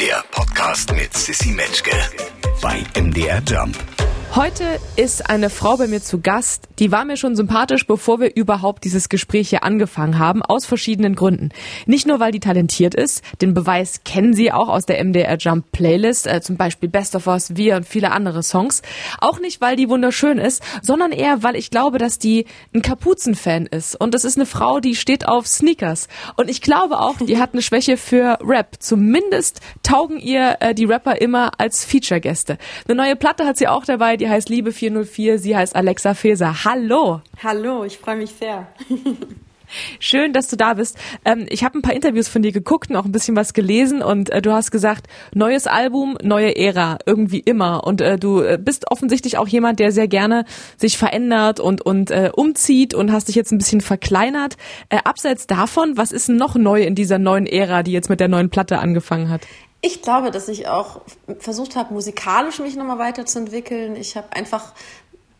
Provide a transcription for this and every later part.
Der Podcast mit Sissy Metzke bei MDR Jump. Heute ist eine Frau bei mir zu Gast, die war mir schon sympathisch, bevor wir überhaupt dieses Gespräch hier angefangen haben, aus verschiedenen Gründen. Nicht nur, weil die talentiert ist, den Beweis kennen Sie auch aus der MDR Jump Playlist, äh, zum Beispiel Best of Us, Wir und viele andere Songs. Auch nicht, weil die wunderschön ist, sondern eher, weil ich glaube, dass die ein Kapuzenfan ist. Und es ist eine Frau, die steht auf Sneakers. Und ich glaube auch, die hat eine Schwäche für Rap. Zumindest taugen ihr äh, die Rapper immer als Feature-Gäste. Eine neue Platte hat sie auch dabei, die die heißt Liebe 404, sie heißt Alexa Feser. Hallo. Hallo, ich freue mich sehr. Schön, dass du da bist. Ähm, ich habe ein paar Interviews von dir geguckt und auch ein bisschen was gelesen und äh, du hast gesagt, neues Album, neue Ära, irgendwie immer. Und äh, du äh, bist offensichtlich auch jemand, der sehr gerne sich verändert und, und äh, umzieht und hast dich jetzt ein bisschen verkleinert. Äh, abseits davon, was ist noch neu in dieser neuen Ära, die jetzt mit der neuen Platte angefangen hat? Ich glaube, dass ich auch versucht habe, musikalisch mich nochmal weiterzuentwickeln. Ich habe einfach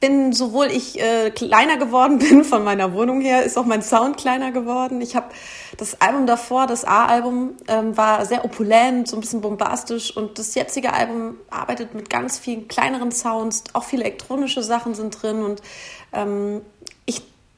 bin, sowohl ich äh, kleiner geworden bin von meiner Wohnung her, ist auch mein Sound kleiner geworden. Ich habe das Album davor, das A-Album, ähm, war sehr opulent, so ein bisschen bombastisch. Und das jetzige Album arbeitet mit ganz vielen kleineren Sounds, auch viele elektronische Sachen sind drin. Und ähm,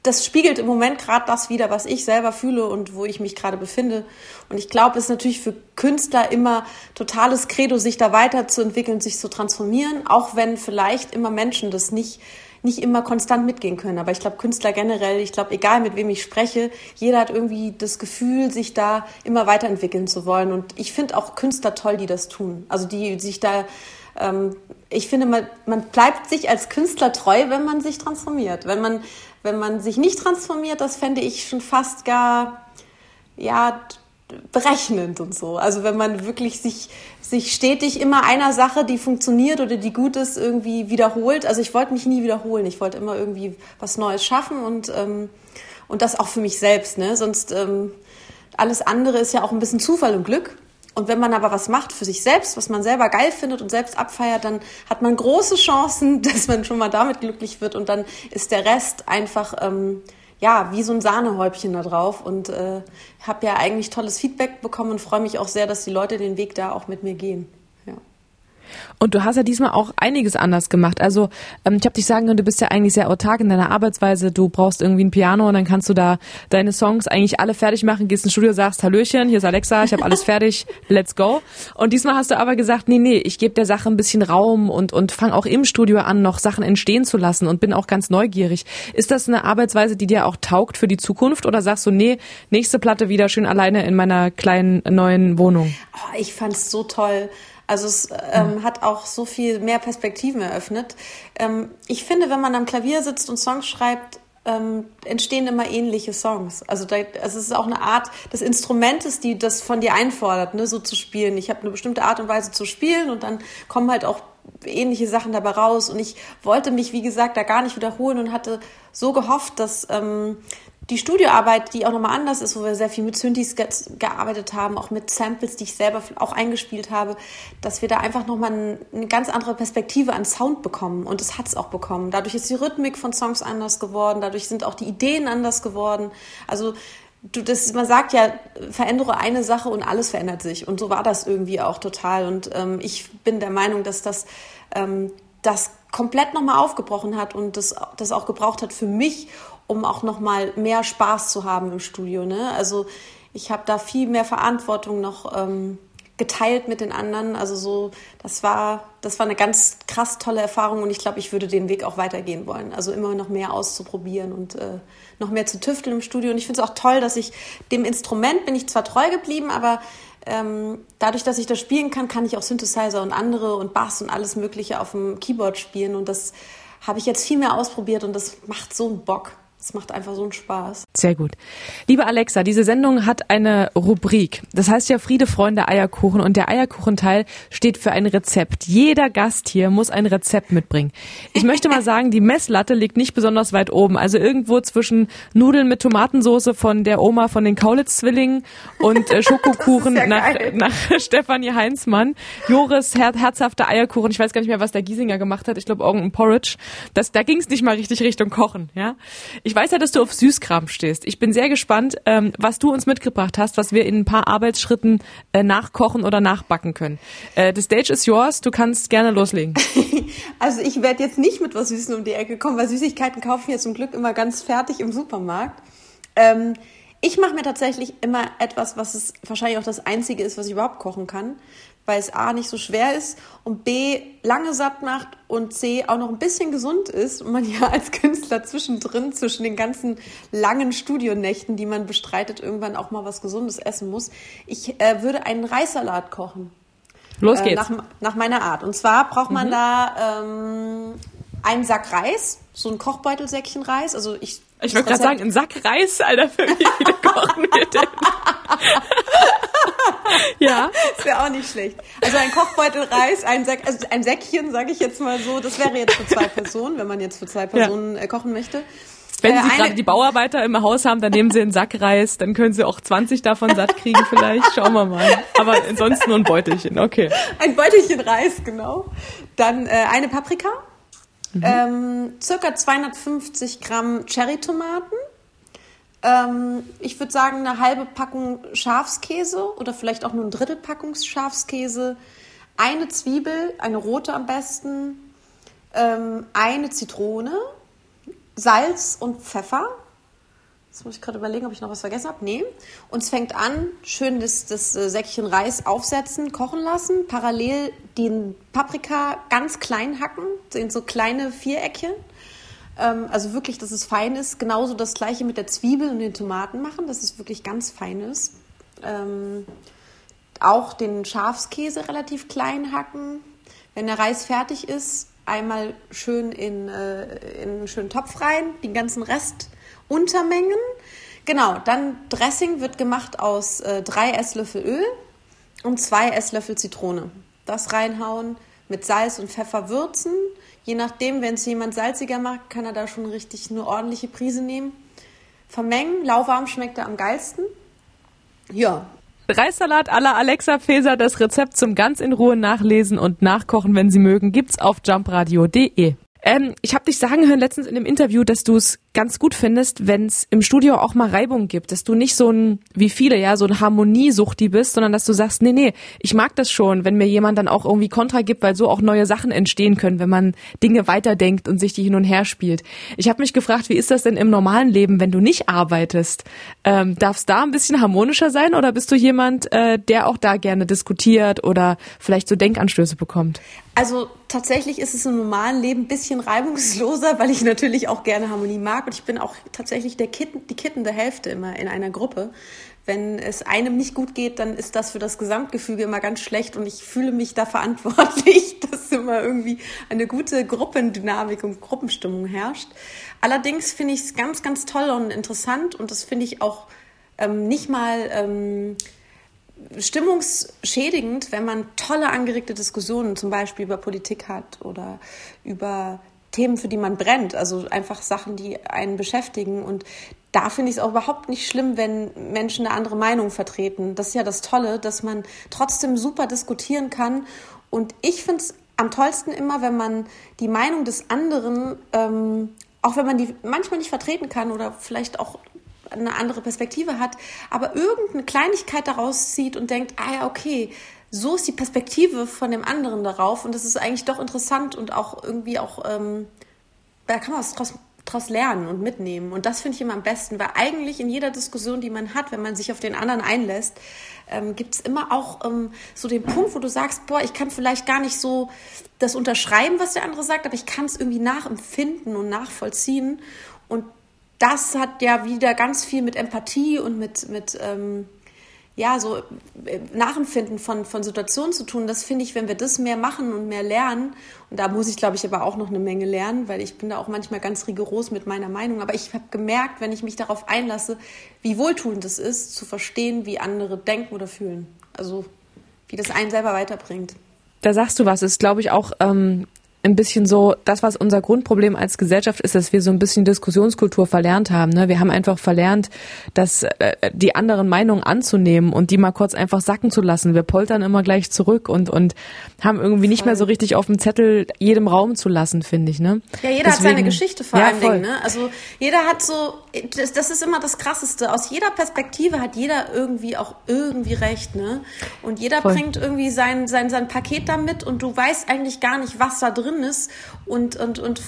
das spiegelt im Moment gerade das wieder, was ich selber fühle und wo ich mich gerade befinde. Und ich glaube, es ist natürlich für Künstler immer totales Credo, sich da weiterzuentwickeln, sich zu transformieren, auch wenn vielleicht immer Menschen das nicht nicht immer konstant mitgehen können. Aber ich glaube, Künstler generell, ich glaube, egal mit wem ich spreche, jeder hat irgendwie das Gefühl, sich da immer weiterentwickeln zu wollen. Und ich finde auch Künstler toll, die das tun. Also die sich da, ähm, ich finde, man, man bleibt sich als Künstler treu, wenn man sich transformiert. Wenn man wenn man sich nicht transformiert, das fände ich schon fast gar, ja, berechnend und so. Also wenn man wirklich sich, sich stetig immer einer Sache, die funktioniert oder die gut ist, irgendwie wiederholt. Also ich wollte mich nie wiederholen. Ich wollte immer irgendwie was Neues schaffen und, ähm, und das auch für mich selbst. Ne? Sonst ähm, alles andere ist ja auch ein bisschen Zufall und Glück. Und wenn man aber was macht für sich selbst, was man selber geil findet und selbst abfeiert, dann hat man große Chancen, dass man schon mal damit glücklich wird und dann ist der Rest einfach ähm, ja wie so ein Sahnehäubchen da drauf. Und äh, habe ja eigentlich tolles Feedback bekommen und freue mich auch sehr, dass die Leute den Weg da auch mit mir gehen. Und du hast ja diesmal auch einiges anders gemacht. Also ähm, ich habe dich sagen können, du bist ja eigentlich sehr autark in deiner Arbeitsweise. Du brauchst irgendwie ein Piano und dann kannst du da deine Songs eigentlich alle fertig machen, gehst ins Studio, sagst Hallöchen, hier ist Alexa, ich habe alles fertig, let's go. Und diesmal hast du aber gesagt, nee, nee, ich gebe der Sache ein bisschen Raum und, und fang auch im Studio an, noch Sachen entstehen zu lassen und bin auch ganz neugierig. Ist das eine Arbeitsweise, die dir auch taugt für die Zukunft oder sagst du, nee, nächste Platte wieder schön alleine in meiner kleinen neuen Wohnung? Oh, ich fand's so toll. Also es ähm, hat auch so viel mehr Perspektiven eröffnet. Ähm, ich finde, wenn man am Klavier sitzt und Songs schreibt, ähm, entstehen immer ähnliche Songs. Also, da, also es ist auch eine Art des Instrumentes, die das von dir einfordert, ne, so zu spielen. Ich habe eine bestimmte Art und Weise zu spielen und dann kommen halt auch ähnliche Sachen dabei raus. Und ich wollte mich, wie gesagt, da gar nicht wiederholen und hatte so gehofft, dass ähm, die Studioarbeit, die auch nochmal anders ist, wo wir sehr viel mit Synthes ge gearbeitet haben, auch mit Samples, die ich selber auch eingespielt habe, dass wir da einfach nochmal ein, eine ganz andere Perspektive an Sound bekommen. Und das hat es auch bekommen. Dadurch ist die Rhythmik von Songs anders geworden, dadurch sind auch die Ideen anders geworden. Also du, das, man sagt ja, verändere eine Sache und alles verändert sich. Und so war das irgendwie auch total. Und ähm, ich bin der Meinung, dass das, ähm, das komplett nochmal aufgebrochen hat und das, das auch gebraucht hat für mich, um auch noch mal mehr Spaß zu haben im Studio. Ne? Also ich habe da viel mehr Verantwortung noch ähm, geteilt mit den anderen. Also so, das war, das war eine ganz krass tolle Erfahrung und ich glaube, ich würde den Weg auch weitergehen wollen. Also immer noch mehr auszuprobieren und äh, noch mehr zu tüfteln im Studio. Und ich finde es auch toll, dass ich dem Instrument bin ich zwar treu geblieben, aber ähm, dadurch, dass ich das spielen kann, kann ich auch Synthesizer und andere und Bass und alles Mögliche auf dem Keyboard spielen. Und das habe ich jetzt viel mehr ausprobiert und das macht so einen Bock. Es macht einfach so einen Spaß. Sehr gut. Liebe Alexa, diese Sendung hat eine Rubrik. Das heißt ja Friede, Freunde, Eierkuchen. Und der Eierkuchenteil steht für ein Rezept. Jeder Gast hier muss ein Rezept mitbringen. Ich möchte mal sagen, die Messlatte liegt nicht besonders weit oben. Also irgendwo zwischen Nudeln mit Tomatensauce von der Oma von den Kaulitz-Zwillingen und äh, Schokokuchen ja nach, nach Stefanie Heinzmann. Joris her herzhafter Eierkuchen. Ich weiß gar nicht mehr, was der Giesinger gemacht hat. Ich glaube, irgendein Porridge. Das, da ging es nicht mal richtig Richtung Kochen. Ja. Ich weiß ja, dass du auf Süßkram stehst. Ich bin sehr gespannt, ähm, was du uns mitgebracht hast, was wir in ein paar Arbeitsschritten äh, nachkochen oder nachbacken können. Äh, the stage is yours. Du kannst gerne loslegen. Also ich werde jetzt nicht mit was Süßen um die Ecke kommen, weil Süßigkeiten kaufen wir zum Glück immer ganz fertig im Supermarkt. Ähm, ich mache mir tatsächlich immer etwas, was es wahrscheinlich auch das Einzige ist, was ich überhaupt kochen kann, weil es A nicht so schwer ist und B lange satt macht und C auch noch ein bisschen gesund ist und man ja als Künstler zwischendrin, zwischen den ganzen langen Studionächten, die man bestreitet, irgendwann auch mal was Gesundes essen muss. Ich äh, würde einen Reissalat kochen. Los geht's. Äh, nach, nach, meiner Art. Und zwar braucht man mhm. da ähm, einen Sack Reis, so ein Kochbeutelsäckchen Reis. Also ich ich wollte gerade sagen, ein Sack Reis, Alter, für wie viele kochen wir denn? ja. Das wäre auch nicht schlecht. Also ein Kochbeutel Reis, ein, Sack, also ein Säckchen, sage ich jetzt mal so, das wäre jetzt für zwei Personen, wenn man jetzt für zwei Personen ja. Äh, kochen möchte. Wenn äh, Sie gerade die Bauarbeiter im Haus haben, dann nehmen Sie einen Sack Reis, dann können Sie auch 20 davon satt kriegen vielleicht. Schauen wir mal. Aber ansonsten nur ein Beutelchen, okay. Ein Beutelchen Reis, genau. Dann äh, eine Paprika, Mhm. Ähm, circa 250 Gramm Cherrytomaten. Ähm, ich würde sagen, eine halbe Packung Schafskäse oder vielleicht auch nur ein Drittel Packung Schafskäse. Eine Zwiebel, eine rote am besten. Ähm, eine Zitrone. Salz und Pfeffer. Jetzt muss ich gerade überlegen, ob ich noch was vergessen habe. Nee. Und es fängt an, schön das, das äh, Säckchen Reis aufsetzen, kochen lassen, parallel den Paprika ganz klein hacken, in so kleine Viereckchen. Ähm, also wirklich, dass es fein ist. Genauso das gleiche mit der Zwiebel und den Tomaten machen, dass es wirklich ganz fein ist. Ähm, auch den Schafskäse relativ klein hacken. Wenn der Reis fertig ist, einmal schön in, äh, in einen schönen Topf rein, den ganzen Rest Untermengen. Genau, dann Dressing wird gemacht aus äh, drei Esslöffel Öl und zwei Esslöffel Zitrone. Das reinhauen, mit Salz und Pfeffer würzen. Je nachdem, wenn es jemand salziger mag, kann er da schon richtig eine ordentliche Prise nehmen. Vermengen, lauwarm schmeckt er am geilsten. Ja. Reissalat à la Alexa Feser, das Rezept zum ganz in Ruhe nachlesen und nachkochen, wenn Sie mögen, gibt's auf jumpradio.de. Ähm, ich habe dich sagen hören letztens in dem Interview, dass du es ganz gut findest, wenn es im Studio auch mal Reibung gibt, dass du nicht so ein, wie viele, ja, so ein Harmoniesuchti bist, sondern dass du sagst, nee, nee, ich mag das schon, wenn mir jemand dann auch irgendwie Kontra gibt, weil so auch neue Sachen entstehen können, wenn man Dinge weiterdenkt und sich die hin und her spielt. Ich habe mich gefragt, wie ist das denn im normalen Leben, wenn du nicht arbeitest? Ähm, Darf da ein bisschen harmonischer sein oder bist du jemand, äh, der auch da gerne diskutiert oder vielleicht so Denkanstöße bekommt? Also tatsächlich ist es im normalen Leben ein bisschen reibungsloser, weil ich natürlich auch gerne Harmonie mag und ich bin auch tatsächlich der Kitten, die kittende Hälfte immer in einer Gruppe. Wenn es einem nicht gut geht, dann ist das für das Gesamtgefüge immer ganz schlecht und ich fühle mich da verantwortlich, dass immer irgendwie eine gute Gruppendynamik und Gruppenstimmung herrscht. Allerdings finde ich es ganz, ganz toll und interessant und das finde ich auch ähm, nicht mal ähm, stimmungsschädigend, wenn man tolle angeregte Diskussionen zum Beispiel über Politik hat oder über Themen, für die man brennt, also einfach Sachen, die einen beschäftigen. Und da finde ich es auch überhaupt nicht schlimm, wenn Menschen eine andere Meinung vertreten. Das ist ja das Tolle, dass man trotzdem super diskutieren kann. Und ich finde es am tollsten immer, wenn man die Meinung des anderen, ähm, auch wenn man die manchmal nicht vertreten kann oder vielleicht auch eine andere Perspektive hat, aber irgendeine Kleinigkeit daraus zieht und denkt, ah ja, okay, so ist die Perspektive von dem anderen darauf und das ist eigentlich doch interessant und auch irgendwie auch, ähm, da kann man was draus, draus lernen und mitnehmen. Und das finde ich immer am besten, weil eigentlich in jeder Diskussion, die man hat, wenn man sich auf den anderen einlässt, ähm, gibt es immer auch ähm, so den Punkt, wo du sagst, boah, ich kann vielleicht gar nicht so das unterschreiben, was der andere sagt, aber ich kann es irgendwie nachempfinden und nachvollziehen. Und das hat ja wieder ganz viel mit Empathie und mit, mit ähm, ja, so äh, Nachempfinden von, von Situationen zu tun. Das finde ich, wenn wir das mehr machen und mehr lernen, und da muss ich, glaube ich, aber auch noch eine Menge lernen, weil ich bin da auch manchmal ganz rigoros mit meiner Meinung. Aber ich habe gemerkt, wenn ich mich darauf einlasse, wie wohltuend es ist, zu verstehen, wie andere denken oder fühlen. Also wie das einen selber weiterbringt. Da sagst du was, ist, glaube ich, auch ähm, ein bisschen so, das, was unser Grundproblem als Gesellschaft ist, dass wir so ein bisschen Diskussionskultur verlernt haben. Ne? Wir haben einfach verlernt, dass äh, die anderen Meinungen anzunehmen und die mal kurz einfach sacken zu lassen. Wir poltern immer gleich zurück und, und haben irgendwie nicht mehr so richtig auf dem Zettel jedem Raum zu lassen, finde ich. Ne? Ja, jeder Deswegen, hat seine Geschichte vor ja, allen Dingen. Ne? Also jeder hat so, das, das ist immer das Krasseste. Aus jeder Perspektive hat jeder irgendwie auch irgendwie recht. Ne? Und jeder voll. bringt irgendwie sein, sein, sein Paket damit und du weißt eigentlich gar nicht, was da drin drin ist und, und, und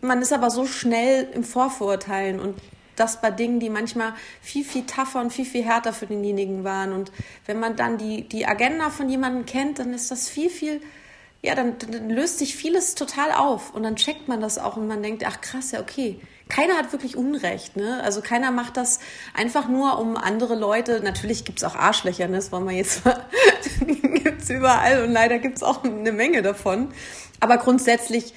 man ist aber so schnell im Vorverurteilen und das bei Dingen, die manchmal viel, viel tougher und viel, viel härter für denjenigen waren. Und wenn man dann die, die Agenda von jemandem kennt, dann ist das viel, viel, ja, dann, dann löst sich vieles total auf und dann checkt man das auch und man denkt, ach krass, ja, okay, keiner hat wirklich Unrecht, ne? Also keiner macht das einfach nur, um andere Leute, natürlich gibt es auch Arschlöcher, ne? das wollen wir jetzt, gibt es überall und leider gibt es auch eine Menge davon. Aber grundsätzlich,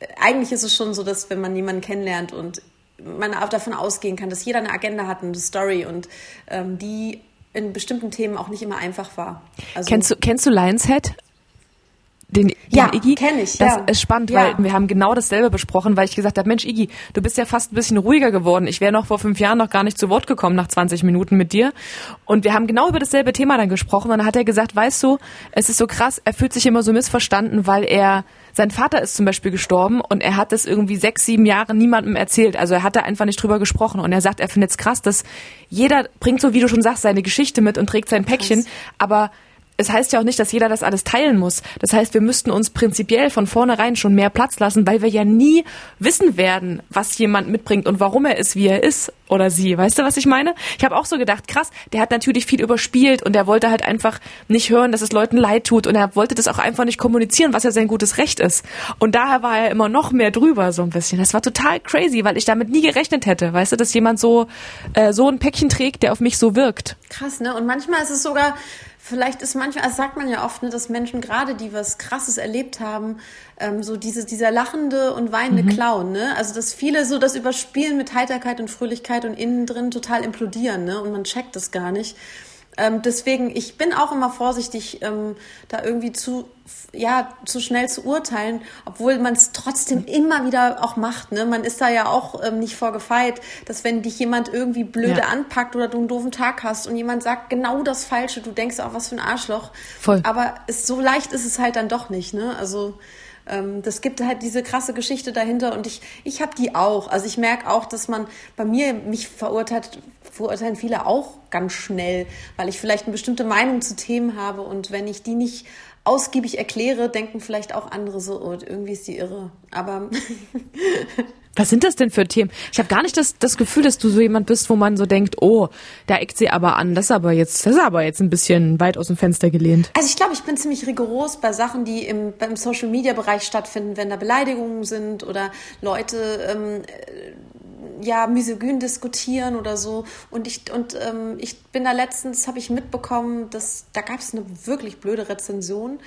äh, eigentlich ist es schon so, dass wenn man jemanden kennenlernt und man auch davon ausgehen kann, dass jeder eine Agenda hat, eine Story und ähm, die in bestimmten Themen auch nicht immer einfach war. Also, kennst du kennst du Lionshead? Den, den ja, Iggy? kenne ich. Das ja. ist spannend, ja. weil wir haben genau dasselbe besprochen, weil ich gesagt habe, Mensch Iggy, du bist ja fast ein bisschen ruhiger geworden. Ich wäre noch vor fünf Jahren noch gar nicht zu Wort gekommen nach 20 Minuten mit dir. Und wir haben genau über dasselbe Thema dann gesprochen. Und dann hat er gesagt, weißt du, es ist so krass, er fühlt sich immer so missverstanden, weil er sein Vater ist zum Beispiel gestorben und er hat das irgendwie sechs, sieben Jahre niemandem erzählt. Also er hat da einfach nicht drüber gesprochen. Und er sagt, er findet es krass, dass jeder bringt so, wie du schon sagst, seine Geschichte mit und trägt sein Päckchen. Krass. Aber es heißt ja auch nicht, dass jeder das alles teilen muss. Das heißt, wir müssten uns prinzipiell von vornherein schon mehr Platz lassen, weil wir ja nie wissen werden, was jemand mitbringt und warum er ist, wie er ist oder sie. Weißt du, was ich meine? Ich habe auch so gedacht, krass, der hat natürlich viel überspielt und er wollte halt einfach nicht hören, dass es Leuten leid tut und er wollte das auch einfach nicht kommunizieren, was ja sein gutes Recht ist. Und daher war er immer noch mehr drüber so ein bisschen. Das war total crazy, weil ich damit nie gerechnet hätte, weißt du, dass jemand so äh, so ein Päckchen trägt, der auf mich so wirkt. Krass, ne? Und manchmal ist es sogar vielleicht ist manchmal, also sagt man ja oft, ne, dass Menschen gerade, die was Krasses erlebt haben, ähm, so diese, dieser lachende und weinende mhm. Clown, ne? Also dass viele so das überspielen mit Heiterkeit und Fröhlichkeit und innen drin total implodieren, ne? Und man checkt das gar nicht. Ähm, deswegen, ich bin auch immer vorsichtig, ähm, da irgendwie zu, ja, zu schnell zu urteilen, obwohl man es trotzdem immer wieder auch macht. Ne? Man ist da ja auch ähm, nicht vorgefeit, dass wenn dich jemand irgendwie blöde ja. anpackt oder du einen doofen Tag hast und jemand sagt genau das Falsche, du denkst auch, was für ein Arschloch. Voll. Aber es, so leicht ist es halt dann doch nicht. Ne? Also ähm, das gibt halt diese krasse Geschichte dahinter und ich, ich habe die auch. Also ich merke auch, dass man bei mir mich verurteilt, verurteilen viele auch ganz schnell, weil ich vielleicht eine bestimmte Meinung zu Themen habe und wenn ich die nicht ausgiebig erkläre, denken vielleicht auch andere so, oh, irgendwie ist die irre. Aber Was sind das denn für Themen? Ich habe gar nicht das, das Gefühl, dass du so jemand bist, wo man so denkt, oh, da eckt sie aber an. Das ist aber jetzt, das ist aber jetzt ein bisschen weit aus dem Fenster gelehnt. Also ich glaube, ich bin ziemlich rigoros bei Sachen, die im, beim Social Media Bereich stattfinden, wenn da Beleidigungen sind oder Leute ähm, ja misogyn diskutieren oder so. Und ich und ähm, ich bin da letztens habe ich mitbekommen, dass da gab es eine wirklich blöde Rezension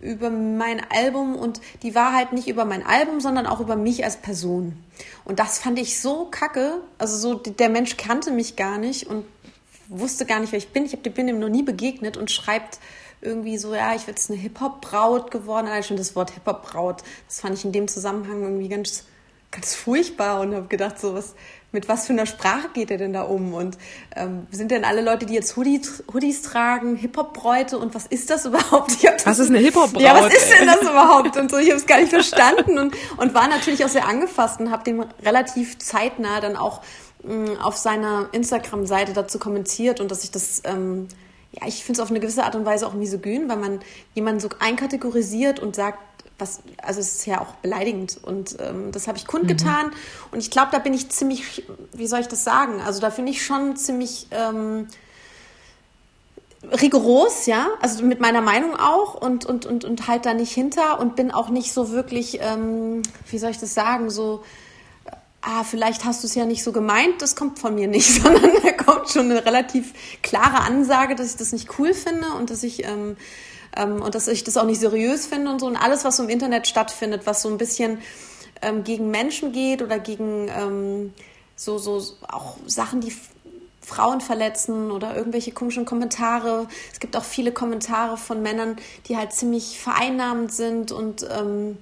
über mein Album und die war halt nicht über mein Album, sondern auch über mich als Person. Und das fand ich so kacke. Also so der Mensch kannte mich gar nicht und wusste gar nicht, wer ich bin. Ich bin ihm noch nie begegnet und schreibt irgendwie so, ja, ich bin jetzt eine Hip-Hop-Braut geworden. Allein schon das Wort Hip-Hop-Braut, das fand ich in dem Zusammenhang irgendwie ganz ganz furchtbar und habe gedacht, so was, mit was für einer Sprache geht er denn da um? Und ähm, sind denn alle Leute, die jetzt Hoodies, Hoodies tragen, Hip-Hop-Bräute und was ist das überhaupt? Das, was ist eine Hip-Hop-Braut? Ja, was ist denn das überhaupt? Und so, ich habe es gar nicht verstanden und, und war natürlich auch sehr angefasst und habe dem relativ zeitnah dann auch mh, mm, auf seiner Instagram-Seite dazu kommentiert und dass ich das... Ähm, ja, ich finde es auf eine gewisse Art und Weise auch misogyn, weil man jemanden so einkategorisiert und sagt, was, also es ist ja auch beleidigend und ähm, das habe ich kundgetan mhm. und ich glaube, da bin ich ziemlich, wie soll ich das sagen? Also da finde ich schon ziemlich ähm, rigoros, ja, also mit meiner Meinung auch und und und und halt da nicht hinter und bin auch nicht so wirklich, ähm, wie soll ich das sagen, so ah, vielleicht hast du es ja nicht so gemeint, das kommt von mir nicht, sondern da kommt schon eine relativ klare Ansage, dass ich das nicht cool finde und dass ich ähm, ähm, und dass ich das auch nicht seriös finde und so. Und alles, was im Internet stattfindet, was so ein bisschen ähm, gegen Menschen geht oder gegen ähm, so, so auch Sachen, die Frauen verletzen oder irgendwelche komischen Kommentare. Es gibt auch viele Kommentare von Männern, die halt ziemlich vereinnahmend sind und ähm,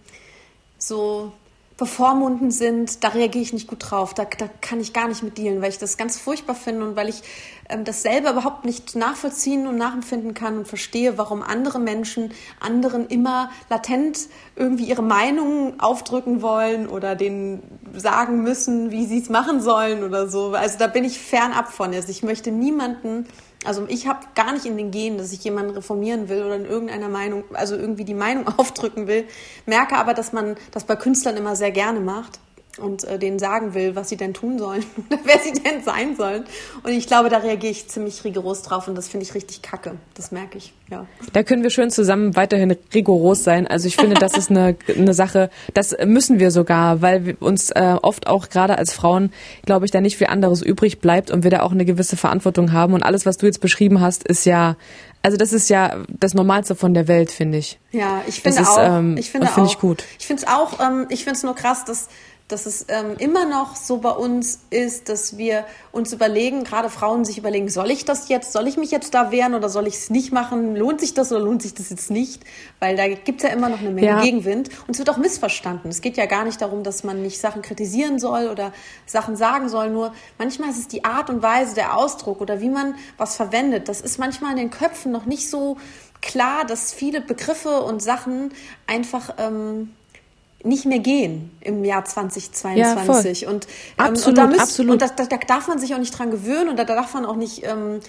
so bevormunden sind, da reagiere ich nicht gut drauf. Da, da kann ich gar nicht mit dealen, weil ich das ganz furchtbar finde und weil ich ähm, das selber überhaupt nicht nachvollziehen und nachempfinden kann und verstehe, warum andere Menschen anderen immer latent irgendwie ihre Meinung aufdrücken wollen oder denen sagen müssen, wie sie es machen sollen oder so. Also da bin ich fernab von. Also ich möchte niemanden also ich habe gar nicht in den Genen, dass ich jemanden reformieren will oder in irgendeiner Meinung, also irgendwie die Meinung aufdrücken will. Merke aber, dass man das bei Künstlern immer sehr gerne macht und äh, denen sagen will, was sie denn tun sollen oder wer sie denn sein sollen. Und ich glaube, da reagiere ich ziemlich rigoros drauf und das finde ich richtig kacke. Das merke ich, ja. Da können wir schön zusammen weiterhin rigoros sein. Also ich finde, das ist eine, eine Sache, das müssen wir sogar, weil uns äh, oft auch gerade als Frauen, glaube ich, da nicht viel anderes übrig bleibt und wir da auch eine gewisse Verantwortung haben. Und alles, was du jetzt beschrieben hast, ist ja also das ist ja das Normalste von der Welt, finde ich. Ja, ich finde das auch. Ist, ähm, ich finde find auch. Ich gut. Ich finde es auch. Ähm, ich finde es nur krass, dass dass es ähm, immer noch so bei uns ist, dass wir uns überlegen, gerade Frauen sich überlegen, soll ich das jetzt, soll ich mich jetzt da wehren oder soll ich es nicht machen? Lohnt sich das oder lohnt sich das jetzt nicht? Weil da gibt es ja immer noch eine Menge ja. Gegenwind und es wird auch missverstanden. Es geht ja gar nicht darum, dass man nicht Sachen kritisieren soll oder Sachen sagen soll, nur manchmal ist es die Art und Weise, der Ausdruck oder wie man was verwendet. Das ist manchmal in den Köpfen noch nicht so klar, dass viele Begriffe und Sachen einfach ähm, nicht mehr gehen im Jahr 2022. Ja, und, ähm, absolut, und, da, müsst, absolut. und das, da, da, darf man sich auch nicht dran gewöhnen und da, da darf man auch nicht, ähm,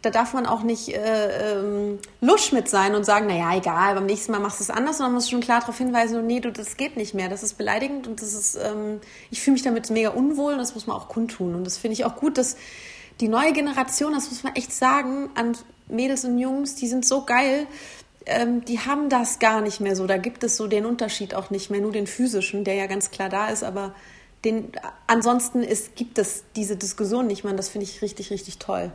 da darf man auch nicht äh, ähm, lusch mit sein und sagen, naja, egal, beim nächsten Mal machst du es anders, sondern man muss schon klar darauf hinweisen, nee, du, das geht nicht mehr, das ist beleidigend und das ist, ähm, ich fühle mich damit mega unwohl und das muss man auch kundtun. Und das finde ich auch gut, dass die neue Generation, das muss man echt sagen, an Mädels und Jungs, die sind so geil, ähm, die haben das gar nicht mehr so. Da gibt es so den Unterschied auch nicht mehr, nur den physischen, der ja ganz klar da ist, aber den, ansonsten ist, gibt es diese Diskussion nicht mehr. Und das finde ich richtig, richtig toll.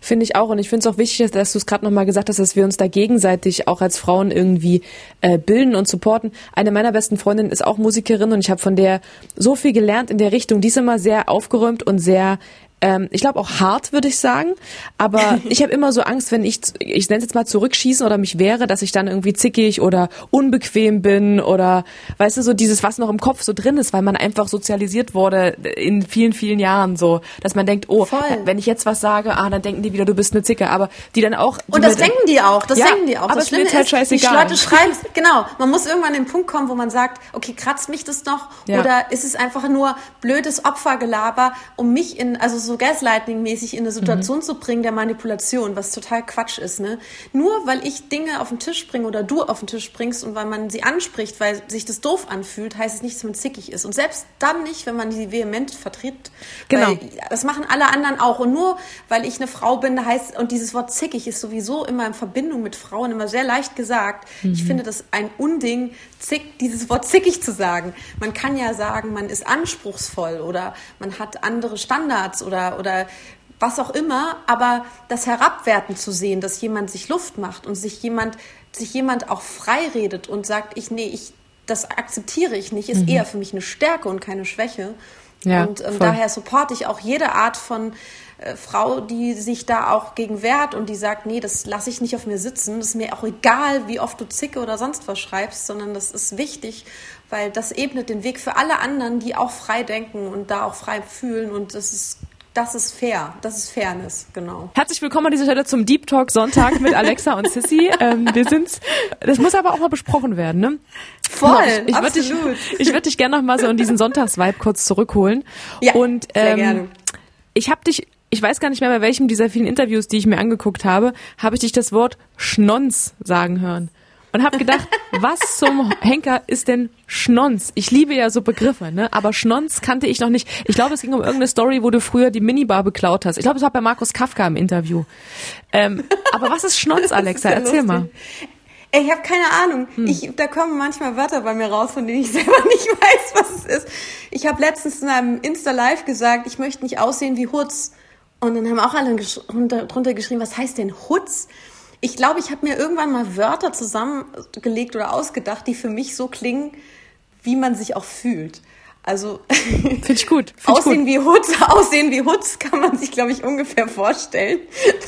Finde ich auch. Und ich finde es auch wichtig, dass du es gerade nochmal gesagt hast, dass wir uns da gegenseitig auch als Frauen irgendwie äh, bilden und supporten. Eine meiner besten Freundinnen ist auch Musikerin und ich habe von der so viel gelernt in der Richtung. Die ist immer sehr aufgeräumt und sehr ähm, ich glaube auch hart, würde ich sagen. Aber ich habe immer so Angst, wenn ich, ich nenne es jetzt mal zurückschießen oder mich wehre, dass ich dann irgendwie zickig oder unbequem bin oder, weißt du, so dieses, was noch im Kopf so drin ist, weil man einfach sozialisiert wurde in vielen, vielen Jahren so, dass man denkt, oh, Voll. wenn ich jetzt was sage, ah, dann denken die wieder, du bist eine Zicke, aber die dann auch. Die Und das denken die auch, das ja, denken die auch. Aber das es wird halt scheißegal. Die Leute schreiben, genau, man muss irgendwann an den Punkt kommen, wo man sagt, okay, kratzt mich das noch ja. oder ist es einfach nur blödes Opfergelaber, um mich in, also so so Gaslighting-mäßig in eine Situation mhm. zu bringen der Manipulation, was total Quatsch ist. Ne? Nur weil ich Dinge auf den Tisch bringe oder du auf den Tisch bringst und weil man sie anspricht, weil sich das doof anfühlt, heißt es nicht, dass man zickig ist. Und selbst dann nicht, wenn man sie vehement vertritt. Genau. Weil das machen alle anderen auch. Und nur weil ich eine Frau bin, heißt, und dieses Wort zickig ist sowieso immer in Verbindung mit Frauen immer sehr leicht gesagt. Mhm. Ich finde das ein Unding, zick, dieses Wort zickig zu sagen. Man kann ja sagen, man ist anspruchsvoll oder man hat andere Standards oder oder, was auch immer, aber das Herabwerten zu sehen, dass jemand sich Luft macht und sich jemand, sich jemand auch frei redet und sagt, ich, nee, ich, das akzeptiere ich nicht, ist mhm. eher für mich eine Stärke und keine Schwäche. Ja, und ähm, daher supporte ich auch jede Art von äh, Frau, die sich da auch gegen wehrt und die sagt, nee, das lasse ich nicht auf mir sitzen. Das ist mir auch egal, wie oft du Zicke oder sonst was schreibst, sondern das ist wichtig, weil das ebnet den Weg für alle anderen, die auch frei denken und da auch frei fühlen und das ist das ist fair. Das ist Fairness, genau. Herzlich willkommen an dieser Stelle zum Deep Talk Sonntag mit Alexa und Sissy. Ähm, wir sind's. Das muss aber auch mal besprochen werden, ne? Voll, ich, ich absolut. Würd dich, ich würde dich gerne noch mal so in diesen Sonntagsvibe kurz zurückholen. Ja, und, ähm, sehr gerne. Ich habe dich, ich weiß gar nicht mehr bei welchem dieser vielen Interviews, die ich mir angeguckt habe, habe ich dich das Wort Schnons sagen hören und habe gedacht, was zum Henker ist denn Schnons? Ich liebe ja so Begriffe, ne? Aber Schnons kannte ich noch nicht. Ich glaube, es ging um irgendeine Story, wo du früher die Minibar beklaut hast. Ich glaube, es war bei Markus Kafka im Interview. Ähm, aber was ist Schnons, Alexa? Ist Erzähl lustig. mal. Ey, ich habe keine Ahnung. Hm. Ich, da kommen manchmal Wörter bei mir raus, von denen ich selber nicht weiß, was es ist. Ich habe letztens in einem Insta-Live gesagt, ich möchte nicht aussehen wie Hutz. Und dann haben auch alle drunter geschrieben, was heißt denn Hutz? Ich glaube, ich habe mir irgendwann mal Wörter zusammengelegt oder ausgedacht, die für mich so klingen, wie man sich auch fühlt. Also finde ich gut. Find aussehen ich gut. wie Hutz, aussehen wie Hutz kann man sich, glaube ich, ungefähr vorstellen.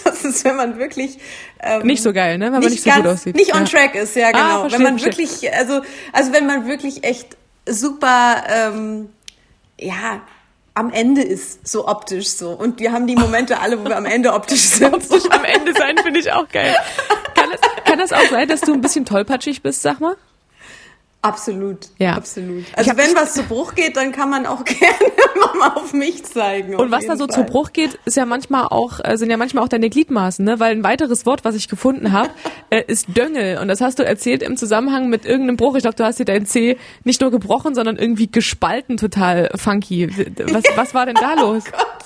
Das ist, wenn man wirklich ähm, nicht so geil, ne? Wenn man nicht so ganz, gut aussieht. Nicht on ja. track ist, ja ah, genau. Ah, verstehe, wenn man verstehe. wirklich, also also wenn man wirklich echt super, ähm, ja, am Ende ist, so optisch so. Und wir haben die Momente alle, wo wir am Ende optisch sind. optisch am Ende sein finde ich auch geil. Kann das, kann das auch sein, dass du ein bisschen tollpatschig bist, sag mal? Absolut, ja. absolut. Also wenn was zu Bruch geht, dann kann man auch gerne mal auf mich zeigen. Und was da so Fall. zu Bruch geht, ist ja manchmal auch, äh, sind ja manchmal auch deine Gliedmaßen, ne? Weil ein weiteres Wort, was ich gefunden habe, äh, ist Döngel. Und das hast du erzählt im Zusammenhang mit irgendeinem Bruch. Ich glaube, du hast dir dein C nicht nur gebrochen, sondern irgendwie gespalten, total funky. Was, was war denn da los? Oh Gott.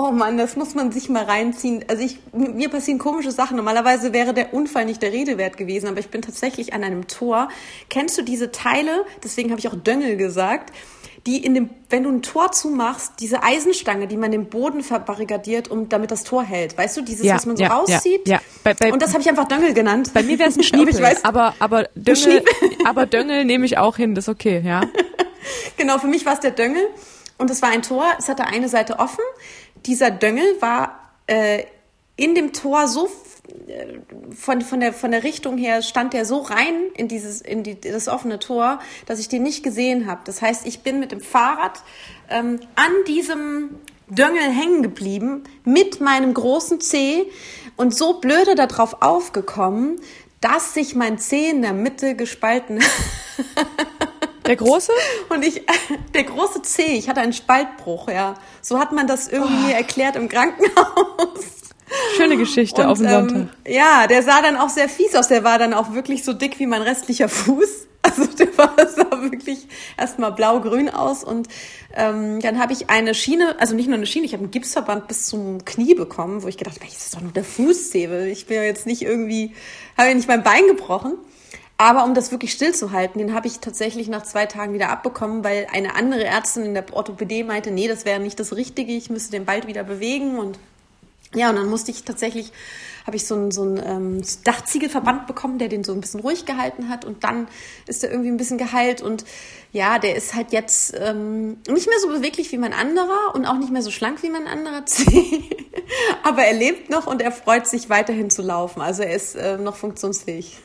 Oh Mann, das muss man sich mal reinziehen. Also ich, mir passieren komische Sachen. Normalerweise wäre der Unfall nicht der Rede wert gewesen, aber ich bin tatsächlich an einem Tor. Kennst du diese Teile? Deswegen habe ich auch Döngel gesagt. Die in dem, wenn du ein Tor zumachst, diese Eisenstange, die man den Boden verbarrikadiert, um damit das Tor hält. Weißt du, dieses, ja, was man so ja, rauszieht? Ja, ja. Bei, bei, Und das habe ich einfach Döngel genannt. Bei mir wäre es ein Schniepel, aber, weiß, aber, aber Döngel, aber Döngel nehme ich auch hin, das ist okay, ja. genau, für mich war es der Döngel. Und es war ein Tor, es hatte eine Seite offen dieser Döngel war äh, in dem Tor so äh, von, von, der, von der Richtung her stand der so rein in dieses in die, das offene Tor, dass ich den nicht gesehen habe. Das heißt, ich bin mit dem Fahrrad ähm, an diesem Döngel hängen geblieben mit meinem großen Zeh und so blöde darauf aufgekommen, dass sich mein Zeh in der Mitte gespalten Der große? Und ich, der große C, ich hatte einen Spaltbruch, ja. So hat man das irgendwie oh. erklärt im Krankenhaus. Schöne Geschichte und, auf dem ähm, Sonntag. Ja, der sah dann auch sehr fies aus. Der war dann auch wirklich so dick wie mein restlicher Fuß. Also der war, sah wirklich erstmal blau-grün aus. Und ähm, dann habe ich eine Schiene, also nicht nur eine Schiene, ich habe einen Gipsverband bis zum Knie bekommen, wo ich gedacht habe, das ist doch nur der Fußzähne. Ich bin ja jetzt nicht irgendwie, habe ja nicht mein Bein gebrochen. Aber um das wirklich stillzuhalten, den habe ich tatsächlich nach zwei Tagen wieder abbekommen, weil eine andere Ärztin in der Orthopädie meinte, nee, das wäre nicht das Richtige, ich müsste den bald wieder bewegen. Und ja, und dann musste ich tatsächlich, habe ich so einen, so ähm, Dachziegelverband bekommen, der den so ein bisschen ruhig gehalten hat. Und dann ist er irgendwie ein bisschen geheilt. Und ja, der ist halt jetzt ähm, nicht mehr so beweglich wie mein anderer und auch nicht mehr so schlank wie mein anderer. Zeh, aber er lebt noch und er freut sich weiterhin zu laufen, also er ist äh, noch funktionsfähig.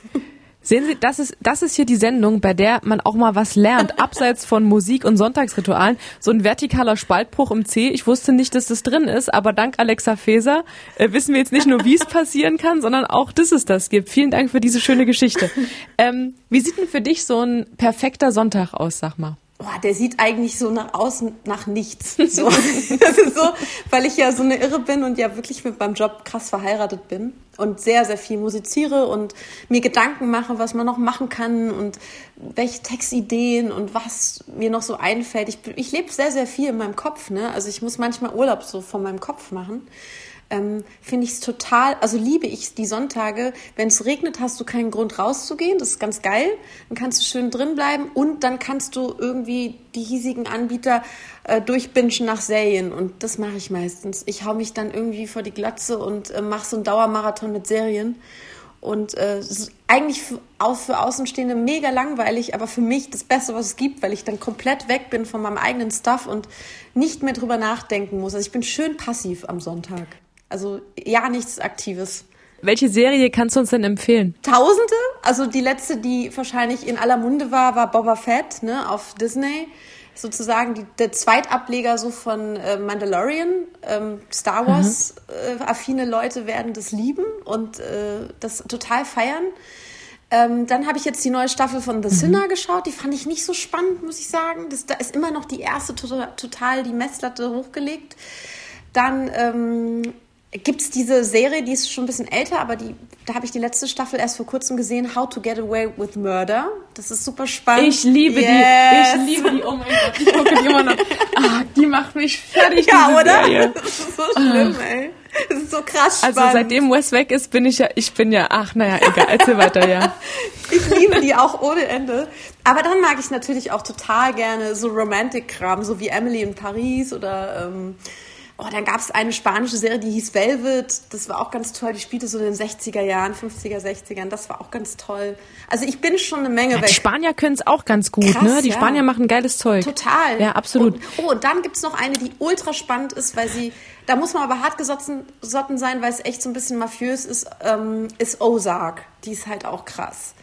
Sehen Sie, das ist, das ist hier die Sendung, bei der man auch mal was lernt, abseits von Musik und Sonntagsritualen. So ein vertikaler Spaltbruch im C. Ich wusste nicht, dass das drin ist, aber dank Alexa Feser äh, wissen wir jetzt nicht nur, wie es passieren kann, sondern auch, dass es das gibt. Vielen Dank für diese schöne Geschichte. Ähm, wie sieht denn für dich so ein perfekter Sonntag aus, sag mal? Boah, der sieht eigentlich so nach außen nach nichts. So. das ist so, weil ich ja so eine Irre bin und ja wirklich mit meinem Job krass verheiratet bin und sehr, sehr viel musiziere und mir Gedanken mache, was man noch machen kann und welche Textideen und was mir noch so einfällt. Ich, ich lebe sehr, sehr viel in meinem Kopf. Ne? Also ich muss manchmal Urlaub so von meinem Kopf machen ähm, finde ich es total, also liebe ich die Sonntage. Wenn es regnet, hast du keinen Grund rauszugehen. Das ist ganz geil. Dann kannst du schön drin bleiben und dann kannst du irgendwie die hiesigen Anbieter äh, durchbingen nach Serien. Und das mache ich meistens. Ich hau mich dann irgendwie vor die Glatze und äh, mache so einen Dauermarathon mit Serien. Und äh, ist eigentlich für, für Außenstehende mega langweilig, aber für mich das Beste, was es gibt, weil ich dann komplett weg bin von meinem eigenen Stuff und nicht mehr drüber nachdenken muss. Also ich bin schön passiv am Sonntag. Also ja, nichts Aktives. Welche Serie kannst du uns denn empfehlen? Tausende. Also die letzte, die wahrscheinlich in aller Munde war, war Boba Fett ne, auf Disney. Sozusagen die, der Zweitableger so von äh, Mandalorian. Ähm, Star Wars äh, affine Leute werden das lieben und äh, das total feiern. Ähm, dann habe ich jetzt die neue Staffel von The mhm. Sinner geschaut. Die fand ich nicht so spannend, muss ich sagen. Das, da ist immer noch die erste total, total die Messlatte hochgelegt. Dann ähm, gibt es diese Serie, die ist schon ein bisschen älter, aber die, da habe ich die letzte Staffel erst vor kurzem gesehen, How to Get Away with Murder. Das ist super spannend. Ich liebe yes. die. Ich liebe die. Oh mein Gott, ich gucke die immer noch. Ah, die macht mich fertig. Ja, oder? Serie. Das ist so schlimm, ah. ey. Das ist so krass also spannend. Also seitdem Wes weg ist, bin ich ja, ich bin ja, ach naja, egal, erzähl weiter, ja. ich liebe die auch ohne Ende. Aber dann mag ich natürlich auch total gerne so Romantic-Kram, so wie Emily in Paris oder ähm, Oh, dann gab es eine spanische Serie, die hieß Velvet. Das war auch ganz toll. Die spielte so in den 60er Jahren, 50er, 60ern. Das war auch ganz toll. Also ich bin schon eine Menge ja, weg. Die Spanier können es auch ganz gut, Krass, ne? Die ja. Spanier machen geiles Zeug. Total. Ja, absolut. Und, oh, und dann gibt's noch eine, die ultra spannend ist, weil sie, da muss man aber hart gesotten sein, weil es echt so ein bisschen mafiös ist, ähm, ist Ozark. Die ist halt auch krass.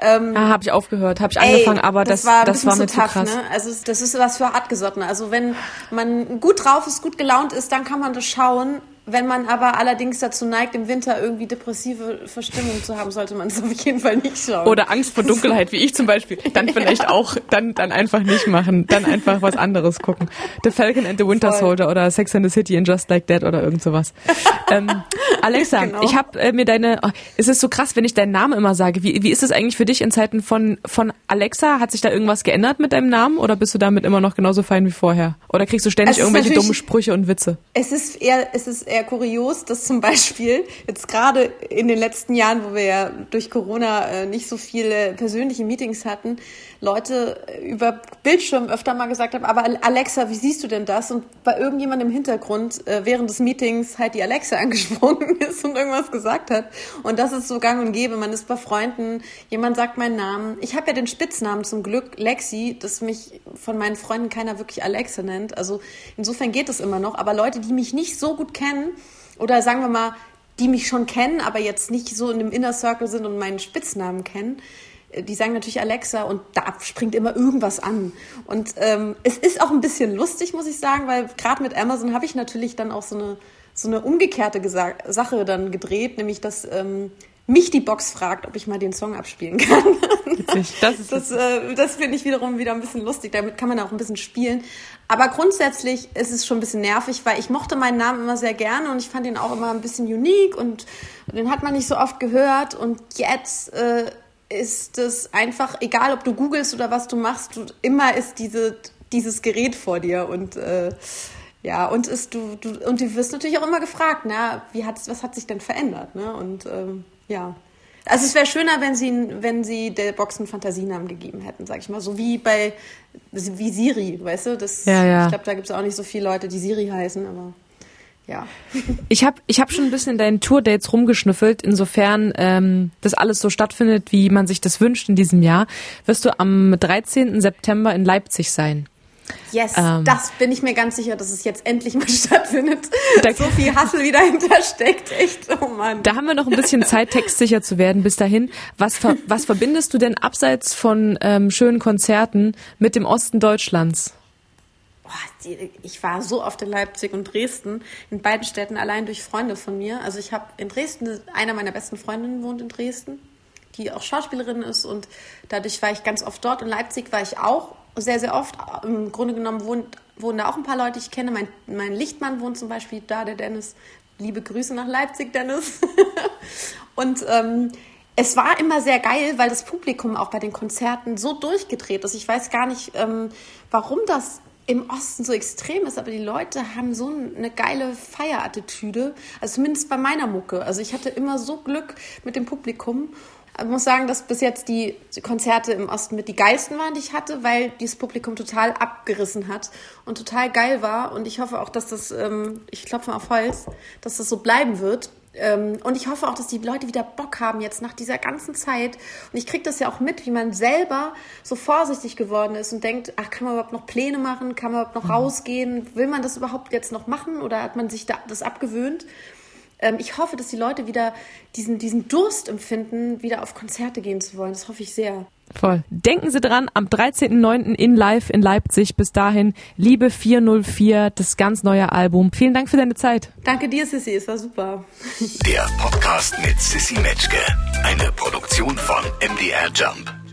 Ähm, ah, habe ich aufgehört, habe ich ey, angefangen, aber das, das war, das war mir zu, tough, krass. Ne? Also das ist was für Hartgesottene. Also wenn man gut drauf ist, gut gelaunt ist, dann kann man das schauen. Wenn man aber allerdings dazu neigt, im Winter irgendwie depressive Verstimmung zu haben, sollte man es auf jeden Fall nicht schauen. Oder Angst vor Dunkelheit, wie ich zum Beispiel. Dann vielleicht ja. auch, dann, dann einfach nicht machen. Dann einfach was anderes gucken. The Falcon and the Winter Voll. Soldier oder Sex and the City and Just Like That oder irgend sowas. ähm, Alexa, genau. ich habe äh, mir deine, oh, es ist so krass, wenn ich deinen Namen immer sage. Wie, wie ist es eigentlich für dich in Zeiten von, von Alexa? Hat sich da irgendwas geändert mit deinem Namen oder bist du damit immer noch genauso fein wie vorher? Oder kriegst du ständig irgendwelche dummen Sprüche und Witze? Es ist eher, es ist eher kurios, dass zum Beispiel jetzt gerade in den letzten Jahren, wo wir ja durch Corona äh, nicht so viele persönliche Meetings hatten, Leute über Bildschirm öfter mal gesagt haben, aber Alexa, wie siehst du denn das? Und bei irgendjemandem im Hintergrund äh, während des Meetings halt die Alexa angesprungen ist und irgendwas gesagt hat. Und das ist so gang und gäbe. Man ist bei Freunden, jemand sagt meinen Namen. Ich habe ja den Spitznamen zum Glück, Lexi, dass mich von meinen Freunden keiner wirklich Alexa nennt. Also insofern geht es immer noch. Aber Leute, die mich nicht so gut kennen, oder sagen wir mal, die mich schon kennen, aber jetzt nicht so in dem Inner Circle sind und meinen Spitznamen kennen, äh, die sagen natürlich Alexa und da springt immer irgendwas an. Und ähm, es ist auch ein bisschen lustig, muss ich sagen, weil gerade mit Amazon habe ich natürlich dann auch so eine, so eine umgekehrte Gesa Sache dann gedreht, nämlich dass ähm, mich die Box fragt, ob ich mal den Song abspielen kann. Witzig. Das, ist das, äh, das finde ich wiederum wieder ein bisschen lustig. Damit kann man auch ein bisschen spielen. Aber grundsätzlich ist es schon ein bisschen nervig, weil ich mochte meinen Namen immer sehr gerne und ich fand ihn auch immer ein bisschen unique und den hat man nicht so oft gehört. Und jetzt äh, ist es einfach, egal ob du googelst oder was du machst, du, immer ist diese, dieses Gerät vor dir und äh, ja, und ist du, du und du wirst natürlich auch immer gefragt, na, wie hat was hat sich denn verändert, ne? Und ähm, ja. Also es wäre schöner, wenn sie, wenn sie der Box einen Fantasienamen gegeben hätten, sag ich mal. So wie bei wie Siri, weißt du? Das, ja, ja. Ich glaube, da gibt es auch nicht so viele Leute, die Siri heißen, aber ja. Ich habe ich hab schon ein bisschen in deinen Tourdates rumgeschnüffelt. Insofern ähm, das alles so stattfindet, wie man sich das wünscht in diesem Jahr, wirst du am 13. September in Leipzig sein. Yes, ähm, das bin ich mir ganz sicher, dass es jetzt endlich mal stattfindet. Da so viel Hassel wieder hintersteckt, echt, oh Mann. Da haben wir noch ein bisschen Zeit, textsicher zu werden bis dahin. Was, ver was verbindest du denn abseits von ähm, schönen Konzerten mit dem Osten Deutschlands? ich war so oft in Leipzig und Dresden, in beiden Städten allein durch Freunde von mir. Also ich habe in Dresden, einer meiner besten Freundinnen wohnt in Dresden, die auch Schauspielerin ist und dadurch war ich ganz oft dort. In Leipzig war ich auch sehr, sehr oft. Im Grunde genommen wohnen, wohnen da auch ein paar Leute, ich kenne. Mein, mein Lichtmann wohnt zum Beispiel da, der Dennis. Liebe Grüße nach Leipzig, Dennis. und ähm, es war immer sehr geil, weil das Publikum auch bei den Konzerten so durchgedreht ist. Ich weiß gar nicht, ähm, warum das im Osten so extrem ist, aber die Leute haben so eine geile Feierattitüde, also zumindest bei meiner Mucke. Also ich hatte immer so Glück mit dem Publikum ich muss sagen, dass bis jetzt die Konzerte im Osten mit die geilsten waren, die ich hatte, weil dieses Publikum total abgerissen hat und total geil war. Und ich hoffe auch, dass das, ähm, ich klopfe auf Holz, dass das so bleiben wird. Ähm, und ich hoffe auch, dass die Leute wieder Bock haben jetzt nach dieser ganzen Zeit. Und ich kriege das ja auch mit, wie man selber so vorsichtig geworden ist und denkt, ach, kann man überhaupt noch Pläne machen? Kann man überhaupt noch mhm. rausgehen? Will man das überhaupt jetzt noch machen oder hat man sich da, das abgewöhnt? Ähm, ich hoffe, dass die Leute wieder diesen, diesen Durst empfinden, wieder auf Konzerte gehen zu wollen. Das hoffe ich sehr. Voll. Denken Sie dran, am 13.09. in Live in Leipzig. Bis dahin, Liebe 404, das ganz neue Album. Vielen Dank für deine Zeit. Danke dir, Sissy. Es war super. Der Podcast mit Sissy Metzke. Eine Produktion von MDR Jump.